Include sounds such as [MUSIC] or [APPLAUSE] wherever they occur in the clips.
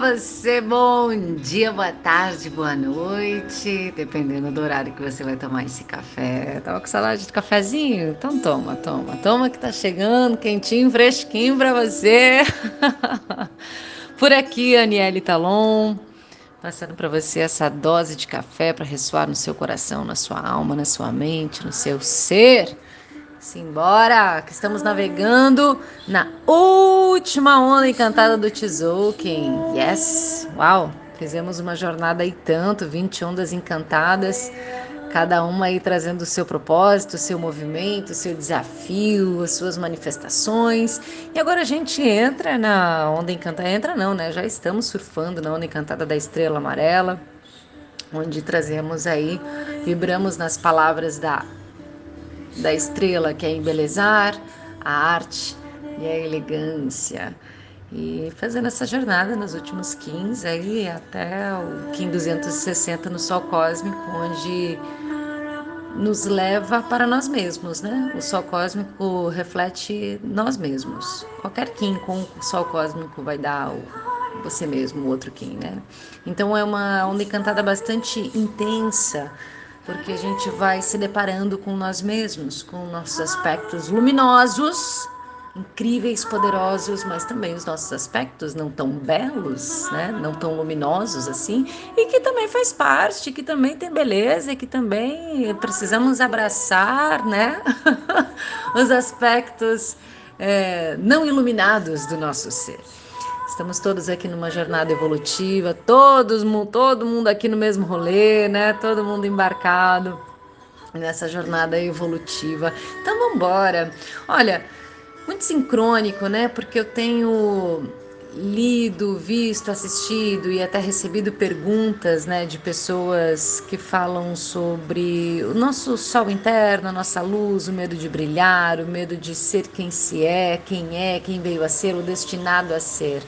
você, bom dia, boa tarde, boa noite, dependendo do horário que você vai tomar esse café. Tava com saudade de cafezinho? Então toma, toma, toma que tá chegando, quentinho, fresquinho para você. [LAUGHS] Por aqui, Aniele Talon, passando para você essa dose de café para ressoar no seu coração, na sua alma, na sua mente, no seu ser. Simbora, que estamos navegando na última onda encantada do Tzolk'in. Yes! Uau! Fizemos uma jornada aí tanto, 20 ondas encantadas, cada uma aí trazendo o seu propósito, o seu movimento, o seu desafio, as suas manifestações. E agora a gente entra na onda encantada, entra não, né? Já estamos surfando na onda encantada da estrela amarela, onde trazemos aí, vibramos nas palavras da da estrela, que é embelezar a arte e a elegância. E fazendo essa jornada nos últimos 15 aí até o Kim 260 no Sol Cósmico, onde nos leva para nós mesmos, né? O Sol Cósmico reflete nós mesmos. Qualquer Kim com o Sol Cósmico vai dar você mesmo, o outro Kim, né? Então é uma onda encantada bastante intensa, porque a gente vai se deparando com nós mesmos, com nossos aspectos luminosos, incríveis, poderosos, mas também os nossos aspectos não tão belos, né? não tão luminosos assim, e que também faz parte, que também tem beleza, e que também precisamos abraçar, né? [LAUGHS] os aspectos é, não iluminados do nosso ser. Estamos todos aqui numa jornada evolutiva, todos, todo mundo aqui no mesmo rolê, né? Todo mundo embarcado nessa jornada evolutiva. Então vamos embora. Olha, muito sincrônico, né? Porque eu tenho lido, visto, assistido e até recebido perguntas, né, de pessoas que falam sobre o nosso sol interno, a nossa luz, o medo de brilhar, o medo de ser quem se é, quem é, quem veio a ser, o destinado a ser.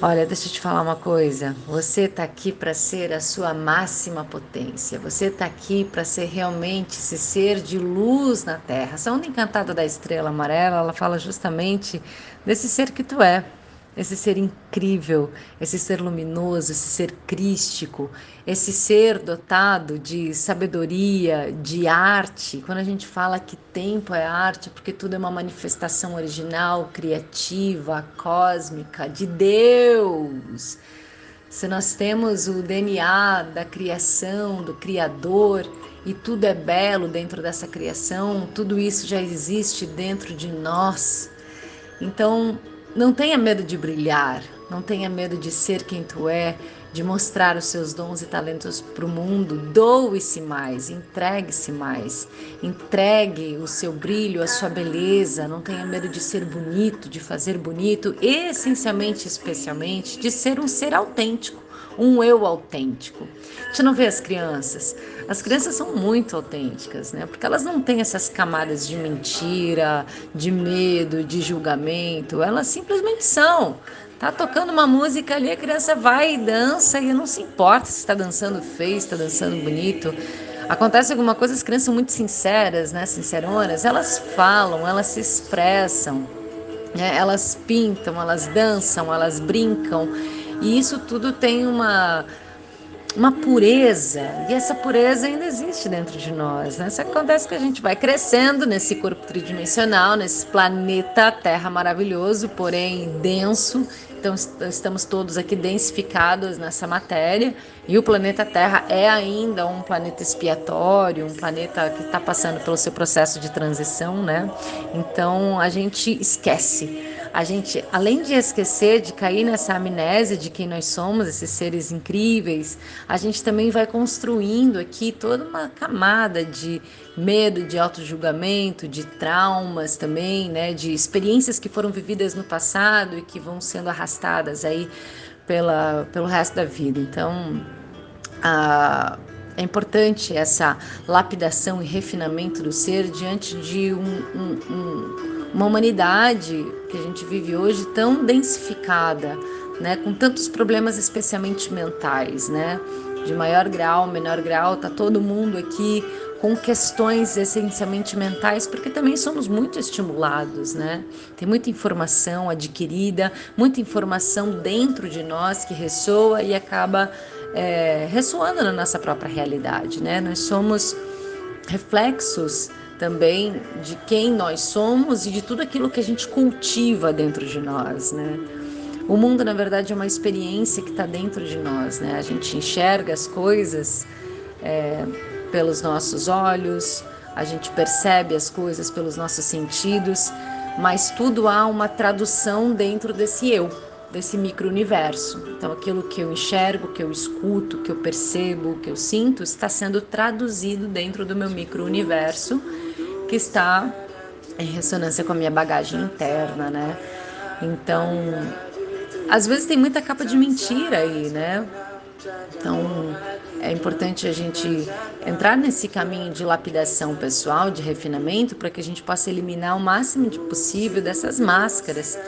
Olha, deixa eu te falar uma coisa. Você está aqui para ser a sua máxima potência. Você está aqui para ser realmente esse ser de luz na Terra. Essa onda encantada da estrela amarela, ela fala justamente desse ser que tu é esse ser incrível, esse ser luminoso, esse ser crístico, esse ser dotado de sabedoria, de arte. Quando a gente fala que tempo é arte, porque tudo é uma manifestação original, criativa, cósmica, de Deus. Se nós temos o DNA da criação, do Criador, e tudo é belo dentro dessa criação, tudo isso já existe dentro de nós. Então, não tenha medo de brilhar, não tenha medo de ser quem tu é, de mostrar os seus dons e talentos para o mundo. Doe-se mais, entregue-se mais, entregue o seu brilho, a sua beleza. Não tenha medo de ser bonito, de fazer bonito, essencialmente, especialmente, de ser um ser autêntico um eu autêntico. A gente não vê as crianças. As crianças são muito autênticas, né? Porque elas não têm essas camadas de mentira, de medo, de julgamento. Elas simplesmente são. Tá tocando uma música ali, a criança vai e dança e não se importa se está dançando feio, está dançando bonito. Acontece alguma coisa, as crianças são muito sinceras, né? Sinceronas, elas falam, elas se expressam, né? elas pintam, elas dançam, elas brincam. E isso tudo tem uma uma pureza, e essa pureza ainda existe dentro de nós. Né? Isso acontece que a gente vai crescendo nesse corpo tridimensional, nesse planeta Terra maravilhoso, porém denso. Então, estamos todos aqui densificados nessa matéria, e o planeta Terra é ainda um planeta expiatório, um planeta que está passando pelo seu processo de transição, né? Então, a gente esquece a gente, além de esquecer, de cair nessa amnésia de quem nós somos, esses seres incríveis, a gente também vai construindo aqui toda uma camada de medo, de auto-julgamento, de traumas também, né, de experiências que foram vividas no passado e que vão sendo arrastadas aí pela, pelo resto da vida. Então, a é importante essa lapidação e refinamento do ser diante de um, um, um uma humanidade que a gente vive hoje tão densificada, né, com tantos problemas especialmente mentais, né? De maior grau, menor grau, tá todo mundo aqui com questões essencialmente mentais, porque também somos muito estimulados, né? Tem muita informação adquirida, muita informação dentro de nós que ressoa e acaba é, ressoando na nossa própria realidade, né? Nós somos reflexos também de quem nós somos e de tudo aquilo que a gente cultiva dentro de nós, né? O mundo, na verdade, é uma experiência que está dentro de nós, né? A gente enxerga as coisas é, pelos nossos olhos, a gente percebe as coisas pelos nossos sentidos, mas tudo há uma tradução dentro desse eu, desse micro-universo. Então, aquilo que eu enxergo, que eu escuto, que eu percebo, que eu sinto, está sendo traduzido dentro do meu micro-universo, que está em ressonância com a minha bagagem interna, né? Então, às vezes tem muita capa de mentira aí, né? Então, é importante a gente entrar nesse caminho de lapidação pessoal, de refinamento, para que a gente possa eliminar o máximo de possível dessas máscaras,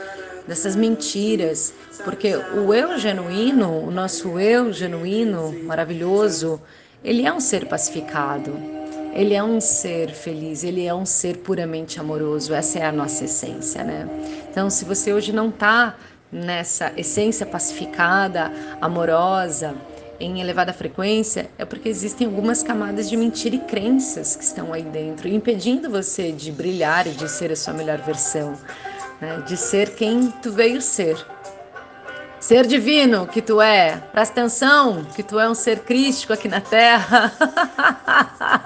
dessas mentiras, porque o eu genuíno, o nosso eu genuíno, maravilhoso, ele é um ser pacificado, ele é um ser feliz, ele é um ser puramente amoroso, essa é a nossa essência, né? Então, se você hoje não está nessa essência pacificada, amorosa, em elevada frequência, é porque existem algumas camadas de mentira e crenças que estão aí dentro, impedindo você de brilhar e de ser a sua melhor versão, né? de ser quem tu veio ser. Ser divino que tu é, presta atenção que tu é um ser crístico aqui na Terra, [LAUGHS]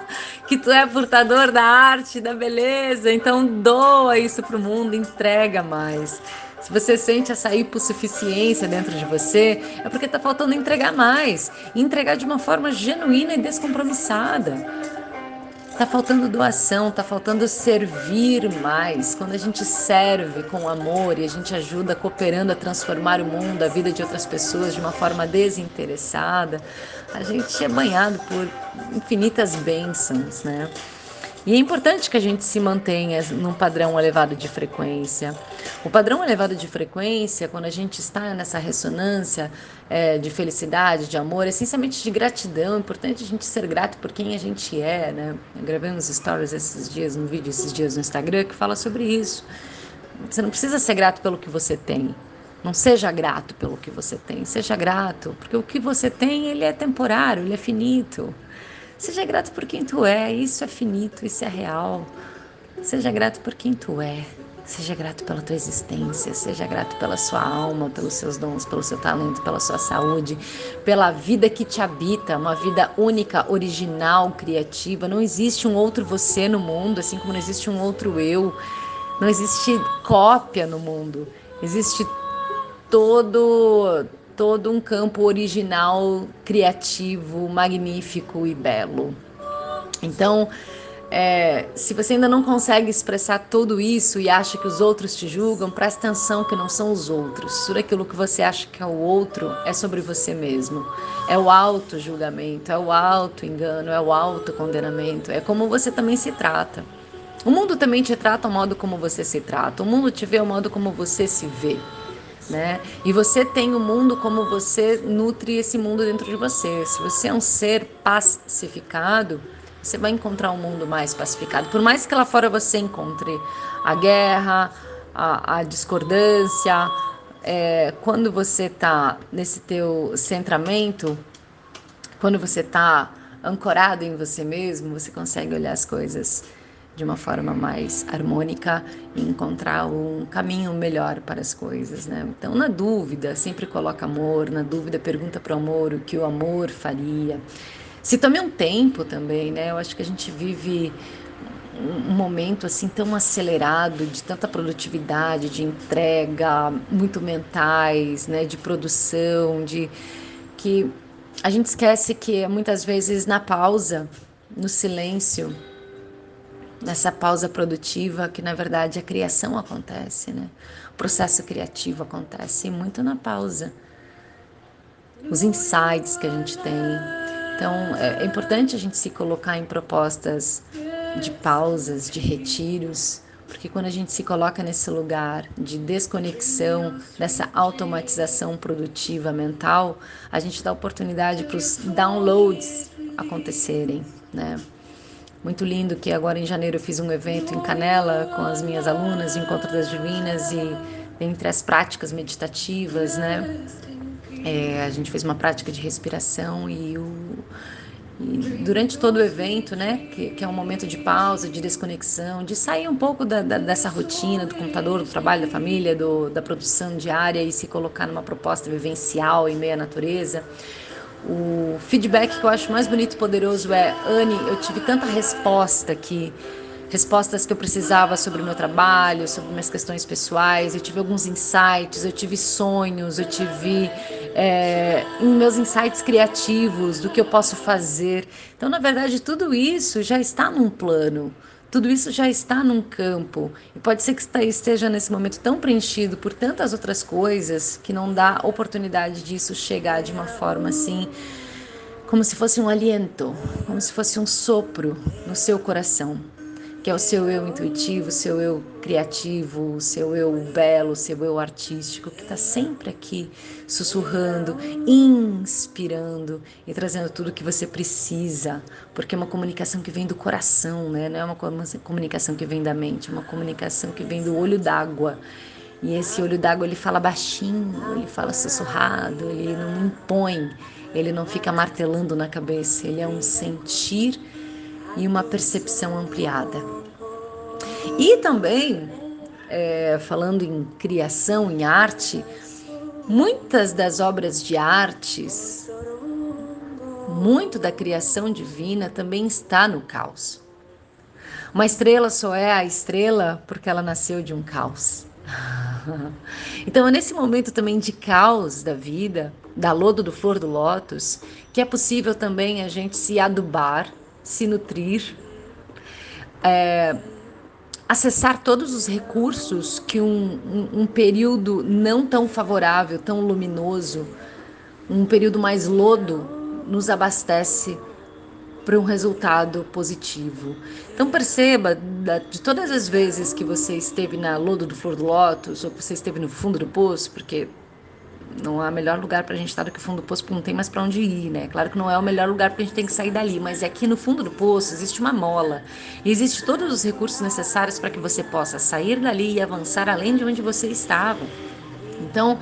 que tu é portador da arte, da beleza, então doa isso para o mundo, entrega mais. Se você sente essa hipossuficiência dentro de você, é porque está faltando entregar mais. Entregar de uma forma genuína e descompromissada. Está faltando doação, está faltando servir mais. Quando a gente serve com amor e a gente ajuda cooperando a transformar o mundo, a vida de outras pessoas de uma forma desinteressada, a gente é banhado por infinitas bênçãos, né? E é importante que a gente se mantenha num padrão elevado de frequência. O padrão elevado de frequência, quando a gente está nessa ressonância é, de felicidade, de amor, essencialmente de gratidão, é importante a gente ser grato por quem a gente é, né? Eu gravei uns stories esses dias, um vídeo esses dias no Instagram que fala sobre isso. Você não precisa ser grato pelo que você tem. Não seja grato pelo que você tem, seja grato, porque o que você tem, ele é temporário, ele é finito. Seja grato por quem tu é, isso é finito, isso é real. Seja grato por quem tu é. Seja grato pela tua existência, seja grato pela sua alma, pelos seus dons, pelo seu talento, pela sua saúde, pela vida que te habita, uma vida única, original, criativa. Não existe um outro você no mundo, assim como não existe um outro eu. Não existe cópia no mundo. Existe todo todo um campo original, criativo, magnífico e belo. Então, é, se você ainda não consegue expressar tudo isso e acha que os outros te julgam, preste atenção que não são os outros. Tudo aquilo que você acha que é o outro é sobre você mesmo. É o auto-julgamento, é o auto-engano, é o auto-condenamento. É como você também se trata. O mundo também te trata o modo como você se trata. O mundo te vê o modo como você se vê né? E você tem o mundo como você nutre esse mundo dentro de você. Se você é um ser pacificado, você vai encontrar um mundo mais pacificado. Por mais que lá fora você encontre a guerra, a, a discordância, é, quando você está nesse teu centramento, quando você está ancorado em você mesmo, você consegue olhar as coisas de uma forma mais harmônica e encontrar um caminho melhor para as coisas, né? Então, na dúvida, sempre coloca amor, na dúvida pergunta para o amor o que o amor faria. Se tome um tempo também, né? Eu acho que a gente vive um momento assim tão acelerado de tanta produtividade, de entrega, muito mentais, né, de produção, de que a gente esquece que muitas vezes na pausa, no silêncio, nessa pausa produtiva que na verdade a criação acontece, né? O processo criativo acontece muito na pausa. Os insights que a gente tem. Então é, é importante a gente se colocar em propostas de pausas, de retiros, porque quando a gente se coloca nesse lugar de desconexão, dessa automatização produtiva mental, a gente dá oportunidade para os downloads acontecerem, né? Muito lindo que agora em janeiro eu fiz um evento em Canela com as minhas alunas, Encontro das Divinas, e entre as práticas meditativas, né? É, a gente fez uma prática de respiração e, o, e durante todo o evento, né, que, que, é um momento de pausa, de desconexão, de sair um pouco da, da, dessa rotina do computador, do trabalho, da família, do, da produção diária e se colocar numa proposta vivencial em meio à natureza. O feedback que eu acho mais bonito e poderoso é: Anne, eu tive tanta resposta que respostas que eu precisava sobre o meu trabalho, sobre minhas questões pessoais. Eu tive alguns insights, eu tive sonhos, eu tive é, meus insights criativos do que eu posso fazer. Então, na verdade, tudo isso já está num plano. Tudo isso já está num campo. E pode ser que esteja nesse momento tão preenchido por tantas outras coisas que não dá oportunidade disso chegar de uma forma assim, como se fosse um aliento, como se fosse um sopro no seu coração que é o seu eu intuitivo, seu eu criativo, seu eu belo, seu eu artístico, que está sempre aqui sussurrando, inspirando e trazendo tudo que você precisa, porque é uma comunicação que vem do coração, né? não é uma comunicação que vem da mente, é uma comunicação que vem do olho d'água. E esse olho d'água ele fala baixinho, ele fala sussurrado, ele não impõe, ele não fica martelando na cabeça, ele é um sentir e uma percepção ampliada. E também, é, falando em criação, em arte, muitas das obras de artes, muito da criação divina também está no caos. Uma estrela só é a estrela porque ela nasceu de um caos. [LAUGHS] Então é nesse momento também de caos da vida, da lodo do flor do lótus, que é possível também a gente se adubar se nutrir, é, acessar todos os recursos que um, um, um período não tão favorável, tão luminoso, um período mais lodo, nos abastece para um resultado positivo. Então perceba, de todas as vezes que você esteve na lodo do flor do lótus, ou que você esteve no fundo do poço, porque não há melhor lugar para a gente estar do que o fundo do poço, porque não tem mais para onde ir, né? Claro que não é o melhor lugar porque a gente tem que sair dali, mas é aqui no fundo do poço existe uma mola. E existe todos os recursos necessários para que você possa sair dali e avançar além de onde você estava. Então,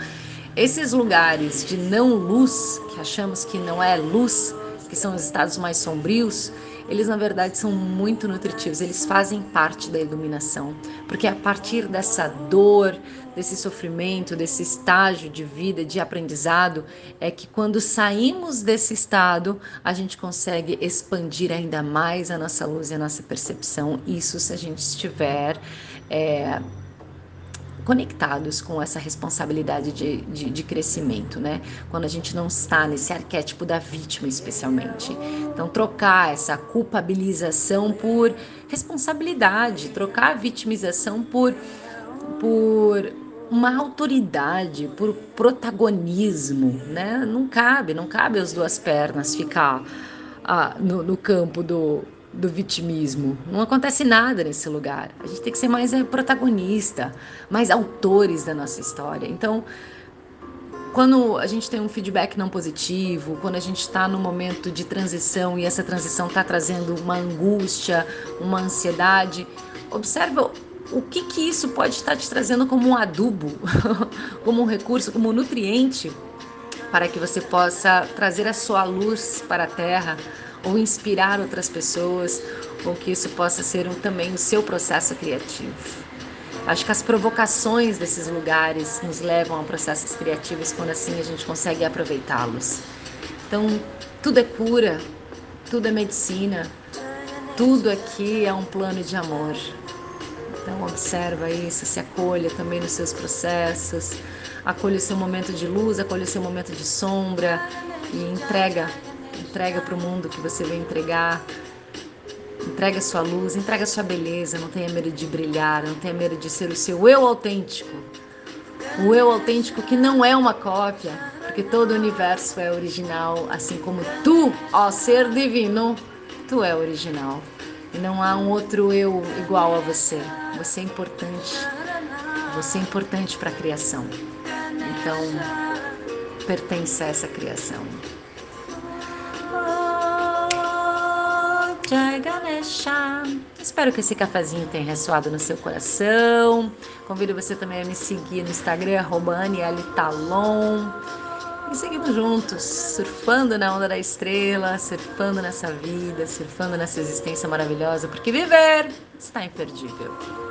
esses lugares de não luz, que achamos que não é luz, que são os estados mais sombrios, eles na verdade são muito nutritivos, eles fazem parte da iluminação, porque a partir dessa dor, desse sofrimento, desse estágio de vida, de aprendizado, é que quando saímos desse estado, a gente consegue expandir ainda mais a nossa luz e a nossa percepção. Isso se a gente estiver. É, conectados com essa responsabilidade de, de, de, crescimento, né? Quando a gente não está nesse arquétipo da vítima, especialmente. Então, trocar essa culpabilização por responsabilidade, trocar a vitimização por, por uma autoridade, por protagonismo, né? Não cabe, não cabe as duas pernas ficar ah, no, no campo do do vitimismo. Não acontece nada nesse lugar. A gente tem que ser mais é, protagonista, mais autores da nossa história. Então, quando a gente tem um feedback não positivo, quando a gente está no momento de transição e essa transição está trazendo uma angústia, uma ansiedade, observa o que, que isso pode estar te trazendo como um adubo, [LAUGHS] como um recurso, como um nutriente, para que você possa trazer a sua luz para a terra ou inspirar outras pessoas, ou que isso possa ser um, também o seu processo criativo. Acho que as provocações desses lugares nos levam a processos criativos quando assim a gente consegue aproveitá-los. Então, tudo é cura, tudo é medicina, tudo aqui é um plano de amor. Então, observa isso, se acolha também nos seus processos, acolha o seu momento de luz, acolha o seu momento de sombra e entrega entrega para o mundo que você vai entregar. Entrega sua luz, entrega sua beleza, não tenha medo de brilhar, não tenha medo de ser o seu eu autêntico. O eu autêntico que não é uma cópia, porque todo o universo é original, assim como tu, ó ser divino, tu é original. E não há um outro eu igual a você. Você é importante. Você é importante para a criação. Então, pertence a essa criação. Ganesha. Espero que esse cafezinho tenha ressoado no seu coração. Convido você também a me seguir no Instagram, Talon. E seguimos juntos, surfando na onda da estrela, surfando nessa vida, surfando nessa existência maravilhosa, porque viver está imperdível.